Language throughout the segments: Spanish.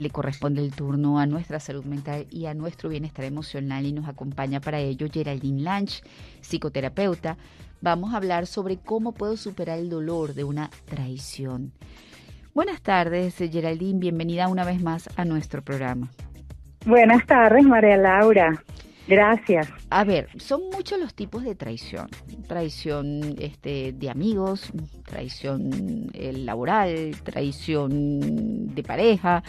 Le corresponde el turno a nuestra salud mental y a nuestro bienestar emocional y nos acompaña para ello Geraldine Lange, psicoterapeuta. Vamos a hablar sobre cómo puedo superar el dolor de una traición. Buenas tardes, Geraldine, bienvenida una vez más a nuestro programa. Buenas tardes, María Laura. Gracias. A ver, son muchos los tipos de traición. Traición este, de amigos, traición eh, laboral, traición de pareja.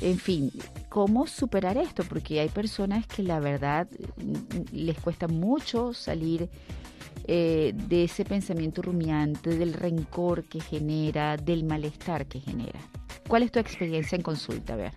En fin, ¿cómo superar esto? Porque hay personas que la verdad mm, les cuesta mucho salir eh, de ese pensamiento rumiante, del rencor que genera, del malestar que genera. ¿Cuál es tu experiencia en consulta? Ver.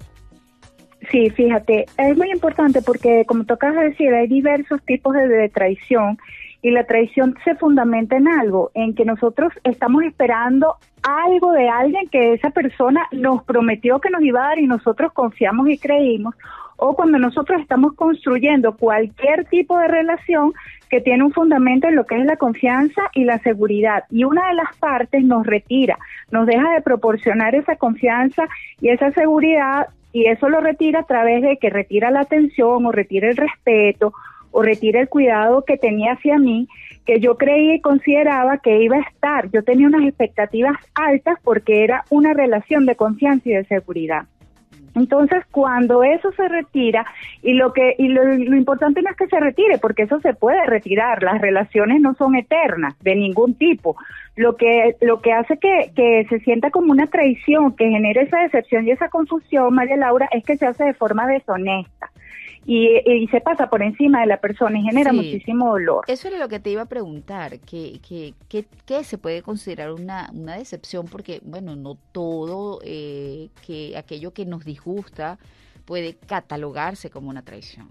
Sí, fíjate, es muy importante porque, como tocas decir, hay diversos tipos de, traición y la traición se fundamenta en algo, en que nosotros estamos esperando algo de alguien que esa persona nos prometió que nos iba a dar y nosotros confiamos y creímos, o cuando nosotros estamos construyendo cualquier tipo de relación que tiene un fundamento en lo que es la confianza y la seguridad, y una de las partes nos retira, nos deja de proporcionar esa confianza y esa seguridad y eso lo retira a través de que retira la atención o retira el respeto o retira el cuidado que tenía hacia mí, que yo creía y consideraba que iba a estar. Yo tenía unas expectativas altas porque era una relación de confianza y de seguridad. Entonces, cuando eso se retira, y lo que y lo, importante no es que se retire, porque eso se puede retirar, las relaciones no son eternas de ningún tipo. Lo que lo que hace que, que se sienta como una traición, que genere esa decepción y esa confusión, María Laura, es que se hace de forma deshonesta y, se pasa por encima de la persona y genera muchísimo dolor. Eso era lo que te iba a preguntar, ¿qué, qué, qué, se puede considerar una, una decepción? Porque, bueno, no todo eh, que aquello que nos disgusta puede catalogarse como una traición.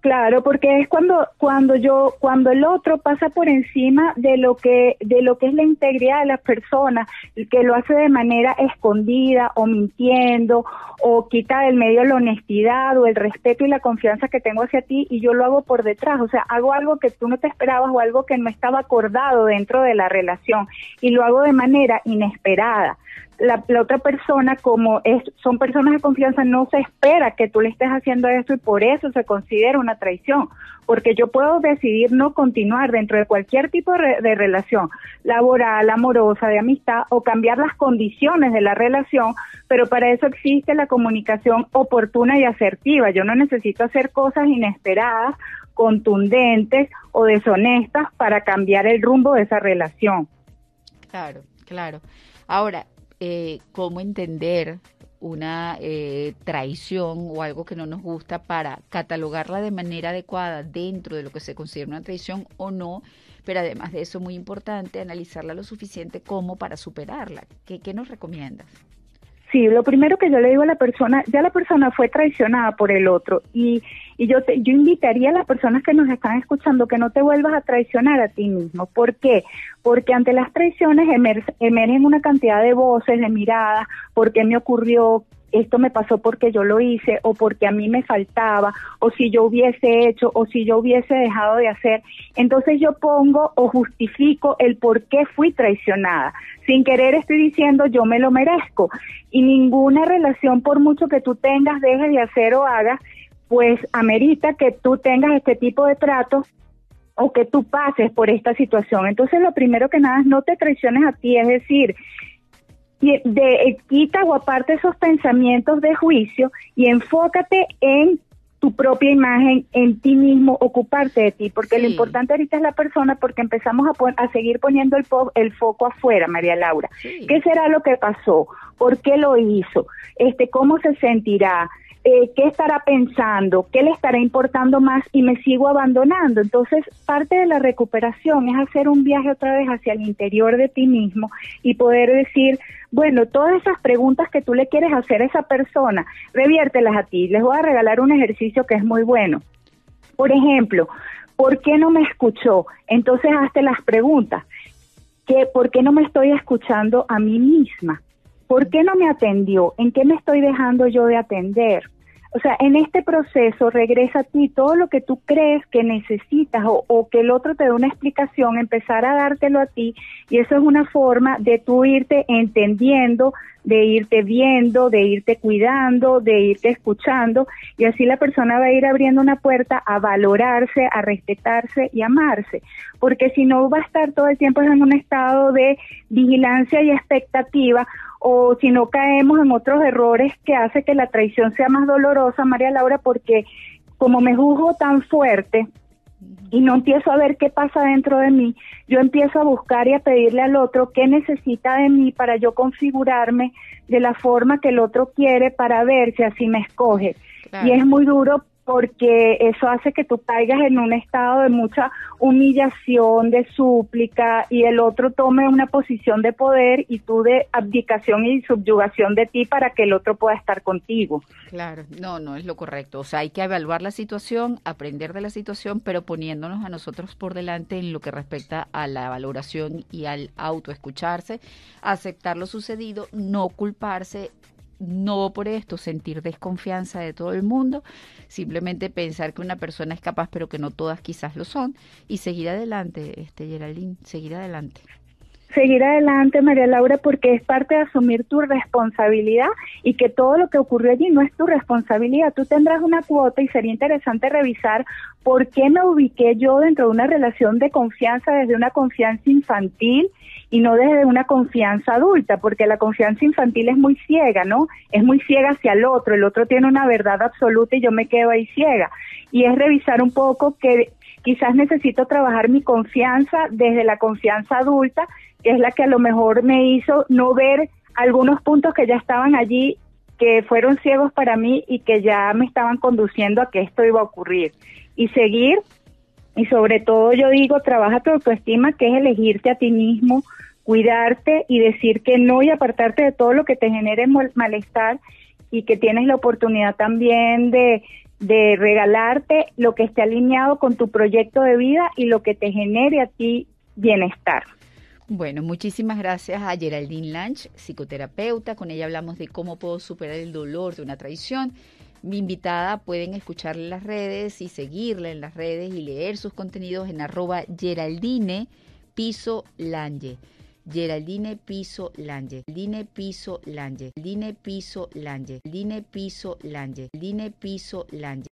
Claro, porque es cuando cuando yo cuando el otro pasa por encima de lo que de lo que es la integridad de las personas, que lo hace de manera escondida o mintiendo o quita del medio la honestidad o el respeto y la confianza que tengo hacia ti y yo lo hago por detrás, o sea, hago algo que tú no te esperabas o algo que no estaba acordado dentro de la relación y lo hago de manera inesperada la, otra persona, como es, son personas de confianza, no se espera que tú le estés haciendo esto y por eso se considera una traición, porque yo puedo decidir no continuar dentro de cualquier tipo de, relación, laboral, amorosa, de amistad, o cambiar las condiciones de la relación, pero para eso existe la comunicación oportuna y asertiva. Yo no necesito hacer cosas inesperadas, contundentes o deshonestas para cambiar el rumbo de esa relación. Claro, claro. Ahora, eh, cómo entender una eh, traición o algo que no nos gusta para catalogarla de manera adecuada dentro de lo que se considera una traición o no, pero además de eso muy importante, analizarla lo suficiente como para superarla. ¿Qué, qué nos recomiendas? Sí, lo primero que yo le digo a la persona, ya la persona fue traicionada por el otro y, y yo, te, yo invitaría a las personas que nos están escuchando que no te vuelvas a traicionar a ti mismo. ¿Por qué? Porque ante las traiciones emergen una cantidad de voces, de miradas, ¿por qué me ocurrió? esto me pasó porque yo lo hice o porque a mí me faltaba o si yo hubiese hecho o si yo hubiese dejado de hacer. Entonces yo pongo o justifico el por qué fui traicionada. Sin querer estoy diciendo yo me lo merezco y ninguna relación por mucho que tú tengas, dejes de hacer o hagas, pues amerita que tú tengas este tipo de trato o que tú pases por esta situación. Entonces lo primero que nada es no te traiciones a ti, es decir, de, eh, quita o aparte esos pensamientos de juicio y enfócate en tu propia imagen, en ti mismo, ocuparte de ti, porque lo importante ahorita es la persona, porque empezamos a, a seguir poniendo el, el foco afuera, María Laura. ¿Qué será lo que pasó? ¿Por qué lo hizo? Este, ¿Cómo se sentirá? Eh, qué estará pensando, qué le estará importando más y me sigo abandonando. Entonces, parte de la recuperación es hacer un viaje otra vez hacia el interior de ti mismo y poder decir, bueno, todas esas preguntas que tú le quieres hacer a esa persona, reviértelas a ti. Les voy a regalar un ejercicio que es muy bueno. Por ejemplo, ¿por qué no me escuchó? Entonces, hazte las preguntas. ¿Qué, ¿Por qué no me estoy escuchando a mí misma? ¿Por qué no me atendió? ¿En qué me estoy dejando yo de atender? o sea, en este proceso regresa a ti todo lo que tú crees que necesitas o, o, que el otro te dé una explicación, empezar a dártelo a ti y eso es una forma de tú irte entendiendo, de irte viendo, de irte cuidando, de irte escuchando y así la persona va a ir abriendo una puerta a valorarse, a respetarse y amarse, porque si no va a estar todo el tiempo en un estado de vigilancia y expectativa o si no caemos en otros errores que hace que la traición sea más dolorosa, María Laura, porque como me juzgo tan fuerte y no empiezo a ver qué pasa dentro de mí, yo empiezo a buscar y a pedirle al otro qué necesita de mí para yo configurarme de la forma que el otro quiere para ver si así me escoge. Y es muy duro porque eso hace que tú caigas en un estado de mucha humillación, de súplica, y el otro tome una posición de poder y tú de abdicación y subyugación de ti para que el otro pueda estar contigo. Claro, no, no es lo correcto. O sea, hay que evaluar la situación, aprender de la situación, pero poniéndonos a nosotros por delante en lo que respecta a la valoración y al autoescucharse, aceptar lo sucedido, no culparse no por esto sentir desconfianza de todo el mundo, simplemente pensar que una persona es capaz, pero que no todas quizás lo son, y seguir adelante, este Geraldine, seguir adelante seguir adelante, María Laura, porque es parte de asumir tu responsabilidad y que todo lo que ocurrió allí no es tu responsabilidad. Tú tendrás una cuota y sería interesante revisar por qué me ubiqué yo dentro de una relación de confianza desde una confianza infantil y no desde una confianza adulta, porque la confianza infantil es muy ciega, ¿no? Es muy ciega hacia el otro, el otro tiene una verdad absoluta y yo me quedo ahí ciega. Y es revisar un poco que quizás necesito trabajar mi confianza desde la confianza adulta, que es la que a lo mejor me hizo no ver algunos puntos que ya estaban allí, que fueron ciegos para mí y que ya me estaban conduciendo a que esto iba a ocurrir. Y seguir y sobre todo yo digo, trabaja tu autoestima, que es elegirte a ti mismo, cuidarte y decir que no y apartarte de todo lo que te genere malestar y que tienes la oportunidad también de, de regalarte lo que esté alineado con tu proyecto de vida y lo que te genere a ti bienestar. Bueno, muchísimas gracias a Geraldine Lanch, psicoterapeuta. Con ella hablamos de cómo puedo superar el dolor de una traición invitada pueden escucharla en las redes y seguirla en las redes y leer sus contenidos en arroba Geraldine Piso Lange. Geraldine Piso Lange. Piso Lange. Piso Lange. Piso Lange. Piso Lange.